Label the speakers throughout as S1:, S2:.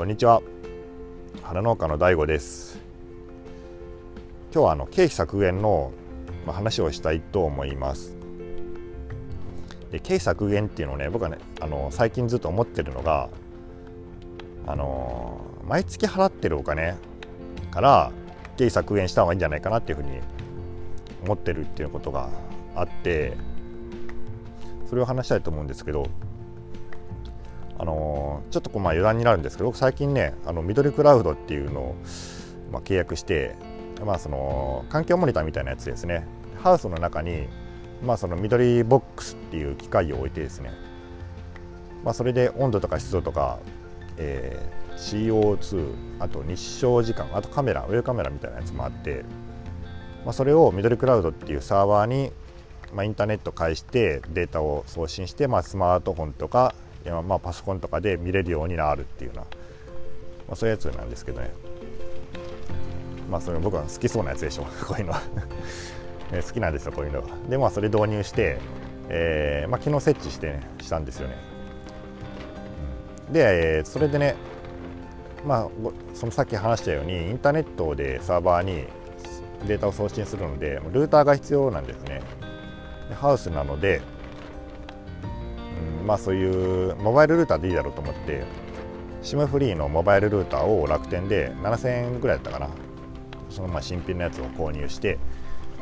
S1: こんにちは。花農家の DAIGO です。今日はあの経費削減の話をしたいと思います。で経費削減っていうのをね僕はねあの最近ずっと思ってるのがあの毎月払ってるお金から経費削減した方がいいんじゃないかなっていうふうに思ってるっていうことがあってそれを話したいと思うんですけどあのちょっとこうまあ余談になるんですけど僕最近ねあの緑クラウドっていうのを、まあ、契約して、まあ、その環境モニターみたいなやつですね。ハウスの中に、まあ、その緑ボックスっていう機械を置いてですね、まあ、それで温度とか湿度とか、えー、CO2 あと日照時間あとカメラウェブカメラみたいなやつもあって、まあ、それを緑クラウドっていうサーバーに、まあ、インターネット介してデータを送信して、まあ、スマートフォンとか今まあパソコンとかで見れるようになるっていうような、まあ、そういうやつなんですけどね。まあそれ僕は好きそうなやつでしょ。こういうのは。好きなんですよこういうのは。でまあそれ導入して、えーまあ、昨日設置して、ね、したんですよね。でそれでねまあそのさっき話したようにインターネットでサーバーにデータを送信するのでルーターが必要なんですね。ハウスなのでまあそういうモバイルルーターでいいだろうと思って SIM フリーのモバイルルーターを楽天で7000円ぐらいだったかな。そのまあ新品のやつを購入して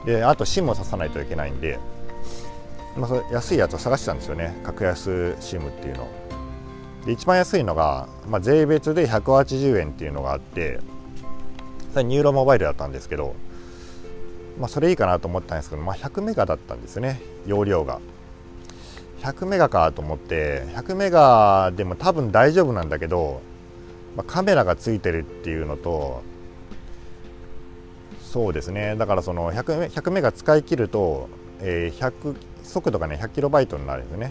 S1: であと SIM を挿さないといけないんで、まあ、そ安いやつを探してたんですよね。格安 SIM っていうの。で一番安いのが、まあ、税別で180円っていうのがあってそれニューロモバイルだったんですけど、まあ、それいいかなと思ったんですけど、まあ、100メガだったんですよね。容量が。100メガかと思って100メガでも多分大丈夫なんだけど、まあ、カメラがついてるっていうのとそうですね。だからその 100, 100メガ使い切ると、えー、100速度がね100キロバイトになるんですね。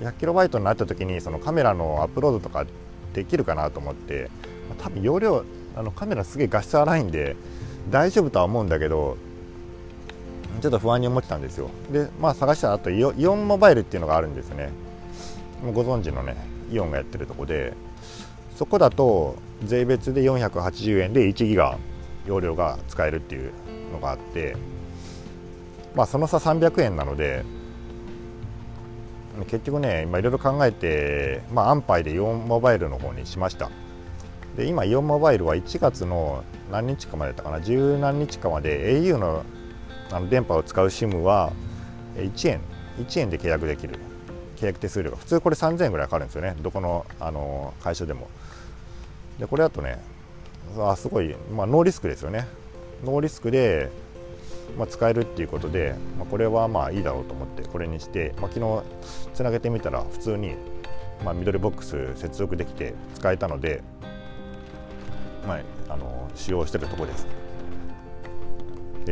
S1: 100キロバイトになった時にそのカメラのアップロードとかできるかなと思って、まあ、多分容量あのカメラすげえ画質荒いんで大丈夫とは思うんだけどちょっと不安に思ってたんですよ。でまあ探したらあとイオンモバイルっていうのがあるんですね。ご存知のねイオンがやってるとこで。そこだと税別で480円で1ギガ容量が使えるっていうのがあって。まあその差300円なので結局ね今いろいろ考えてまあ安牌でイオンモバイルの方にしました。で今イオンモバイルは1月の何日かまでだったかな？十何日かまで au のあの電波を使う SIM は1円1円で契約できる。契約手数料が普通これ3000円ぐらいかかるんですよね。どこのあの会社でも。でこれだとねあすごい、まあ、ノーリスクですよね。ノーリスクで、まあ、使えるっていうことで、まあ、これはまあいいだろうと思ってこれにして、まあ、昨日つなげてみたら普通に、まあ、緑ボックス接続できて使えたので、まあ、あの使用してるとこです。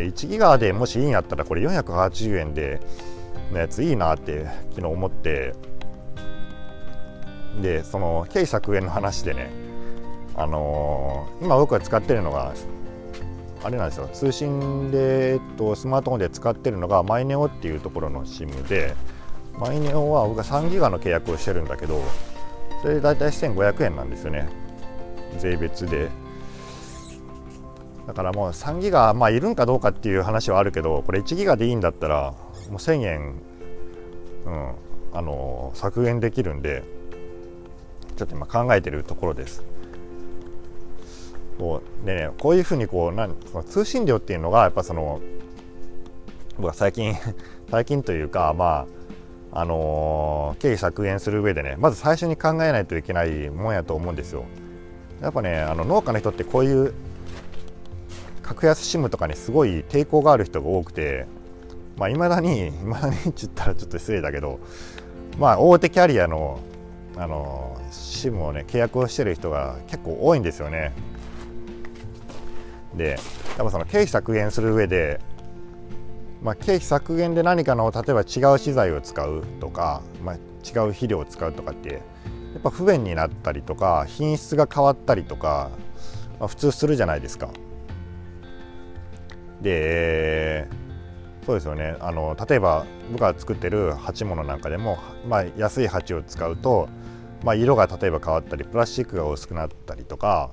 S1: 1ギガでもしいいんやったらこれ480円でのやついいなって昨日思って。でその経費削減の話でねあのー、今僕が使ってるのがあれなんですよ。通信で、えっと、スマートフォンで使ってるのがマイネオっていうところの SIM でマイネオは僕は3ギガの契約をしてるんだけどそれで大体1500円なんですよね。税別で。だからもう3ギガ、まあ、いるんかどうかっていう話はあるけどこれ1ギガでいいんだったらもう1000円、うん、あの削減できるんでちょっと今考えてるところです。こうでね、こういうふうにこうなんその通信料っていうのがやっぱその僕は最近 最近というかまああのー、経費削減する上でねまず最初に考えないといけないもんやと思うんですよ。やっぱねあの農家の人ってこういう格安 SIM とかにすごい抵抗がある人が多くてまあ、未だに、未だにって言ったらちょっと失礼だけど、まあ、大手キャリアの、あの、SIM をね、契約をしてる人が結構多いんですよね。で、やっぱその経費削減する上で、まあ、経費削減で何かの、例えば違う資材を使うとか、まあ、違う肥料を使うとかって、やっぱ不便になったりとか、品質が変わったりとか、まあ、普通するじゃないですか。でそうですよねあの例えば僕が作ってる鉢物なんかでも、まあ、安い鉢を使うとまあ、色が例えば変わったりプラスチックが薄くなったりとか、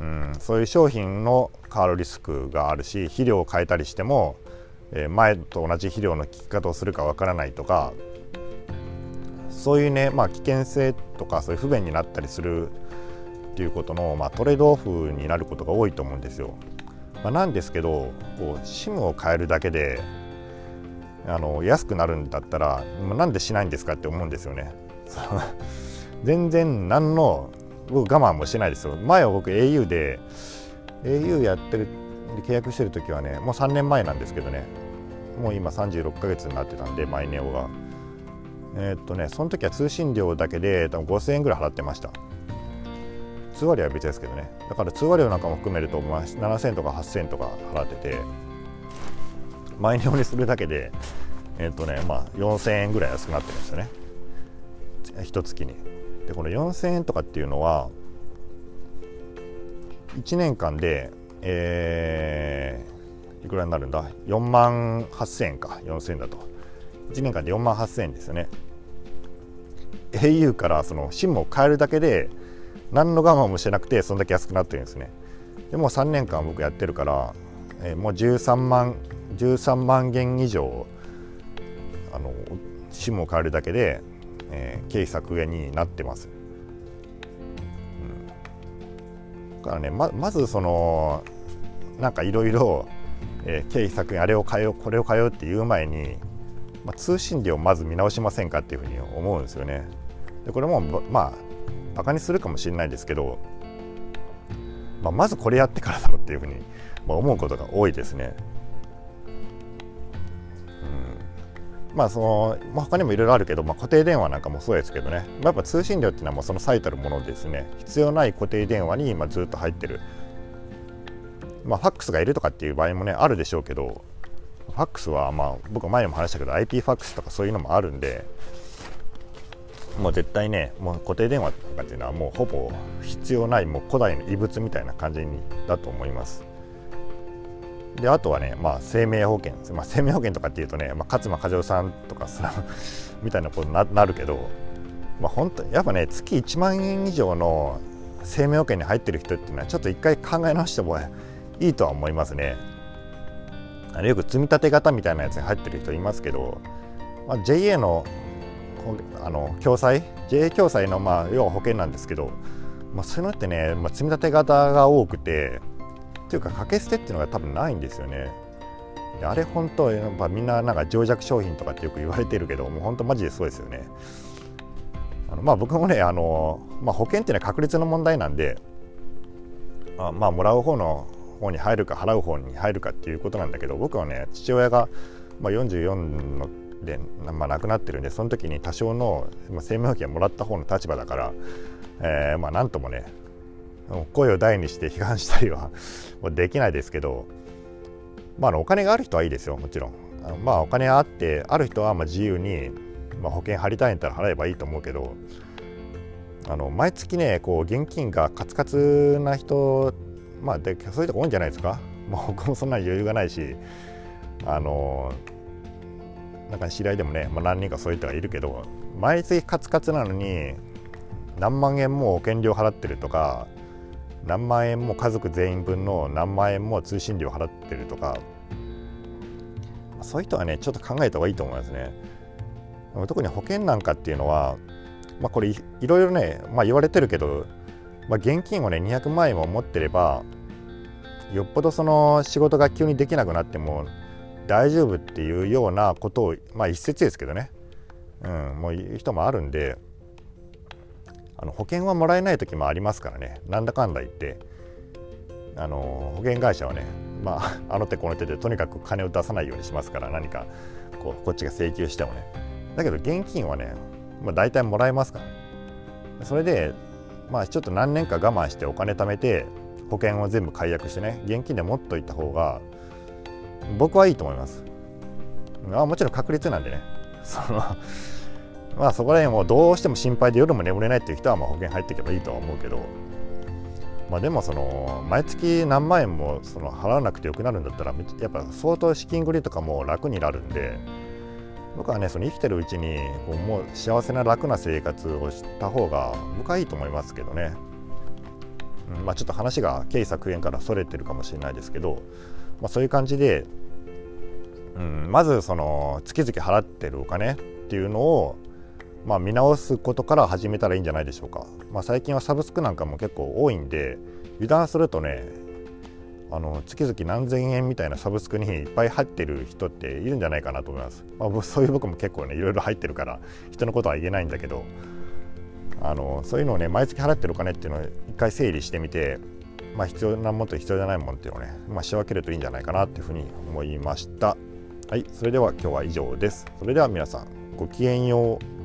S1: うん、そういう商品の変わるリスクがあるし肥料を変えたりしても、えー、前と同じ肥料の効き方をするかわからないとかそういうね、まあ、危険性とかそういう不便になったりするっていうことの、まあ、トレードオフになることが多いと思うんですよ。まあ、なんですけどこう SIM を変えるだけであの安くなるんだったらなんでしないんですかって思うんですよね。全然何の僕我慢もしてないですよ。前は僕 au で au やってる契約してる時はねもう3年前なんですけどねもう今36ヶ月になってたんでマイネオが。えー、っとねその時は通信料だけで多分5000円ぐらい払ってました。通話料は別ですけどね。だから通話料なんかも含めると、まあ、7000とか8000とか払ってて毎日にするだけでえっ、ー、とねまあ4000円ぐらい安くなってるんですよね。一月に。でこの4000円とかっていうのは1年間でえー、いくらになるんだ？4万8000円か。4000円だと。1年間で4万8000円ですよね。au からその SIM を変えるだけで何の我慢もしてなくてそんだけ安くなってるんですね。でも3年間僕やってるから、えー、もう13万13万元以上あの SIM を変えるだけで、えー、経費削減になってます、うん、だからねままずそのなんかいろいろ経費削減あれを変えようこれを変えようっていう前に、まあ、通信料をまず見直しませんかっていうふうに思うんですよね。でこれもまあバカにするかもしれないですけど、まあ、まずこれやってからだろうっていうふうに、ま思うことが多いですね。うん、まあその、ま、他にもいろいろあるけど、まあ、固定電話なんかもそうですけどね、まあ、やっぱ通信料っていうのはもうその最たるものですね。必要ない固定電話に今ずっと入ってる、まあ、ファックスがいるとかっていう場合もねあるでしょうけどファックスはまあ僕前にも話したけど IP ファックスとかそういうのもあるんでもう絶対ねもう固定電話とかっていうのはもうほぼ必要ないもう古代の遺物みたいな感じにだと思います。であとはね、まあ、生命保険、まあ、生命保険とかっていうとね、まあ、勝間和代さんとかさ みたいなことになるけど、まあ、本当やっぱね月1万円以上の生命保険に入ってる人っていうのはちょっと一回考え直してもいいとは思いますね。あれよく積み立て型みたいなやつに入ってる人いますけど、まあ、JA のあの共済？JA 共済のまあ要は保険なんですけど、まあ、そういうのってね、まあ、積み立て型が多くてっていうか掛け捨てっていうのが多分ないんですよね。あれ本当やっぱみんななんか情弱商品とかってよく言われてるけどもう本当マジでそうですよね。あのまあ僕もねあの、まあ、保険っていうのは確率の問題なんであまあもらう方の方に入るか払う方に入るかっていうことなんだけど僕はね父親が、まあ、44ので、まあ、亡くなってるんでその時に多少の、生命保険もらった方の立場だから、えー、まあなんともね声を大にして批判したりは できないですけど、まあ、お金がある人はいいですよもちろん。あまあお金あってある人はまあ自由に、まあ、保険張りたいんだったら払えばいいと思うけどあの毎月ねこう現金がカツカツな人まあでそういうとこ多いんじゃないですか、まあ、僕もそんなに余裕がないしあのなんか知り合いでもね、まあ、何人かそういう人がいるけど毎月カツカツなのに何万円も保険料払ってるとか何万円も家族全員分の何万円も通信料払ってるとかそういう人はねちょっと考えた方がいいと思いますね。特に保険なんかっていうのは、まあ、これいろいろね、まあ、言われてるけど、まあ、現金をね200万円も持ってればよっぽどその仕事が急にできなくなっても大丈夫っていうようなことをまあ一説ですけどね、うん、もう言う人もあるんであの保険はもらえない時もありますからね。なんだかんだ言って。あの保険会社はねまあ あの手この手でとにかく金を出さないようにしますから何かこうこっちが請求してもね。だけど現金はね、まあ、大体もらえますから。それでまあちょっと何年か我慢してお金貯めて保険を全部解約してね現金で持っといた方が僕はいいと思います。あもちろん確率なんでね。そのまあそこら辺もどうしても心配で夜も眠れないっていう人はまあ保険入っていけばいいとは思うけど。まあでもその毎月何万円もその払わなくてよくなるんだったらやっぱ相当資金繰りとかも楽になるんで僕はねその生きてるうちにこうもう幸せな楽な生活をした方が僕はいいと思いますけどね、うん、まあちょっと話が経費削減からそれてるかもしれないですけど、まあ、そういう感じで、うん、まずその月々払ってるお金っていうのをまあ、見直すことから始めたらいいんじゃないでしょうか、まあ、最近はサブスクなんかも結構多いんで油断するとねあの月々何千円みたいなサブスクにいっぱい入ってる人っているんじゃないかなと思います。まあ、そういう僕も結構ねいろいろ入ってるから人のことは言えないんだけどあのそういうのをね毎月払ってるお金っていうのを一回整理してみて、まあ、必要なものと必要じゃないものっていうのをね、まあ、仕分けるといいんじゃないかなっていうふうに思いました。はい、それでは今日は以上です。それでは皆さんごきげんよう。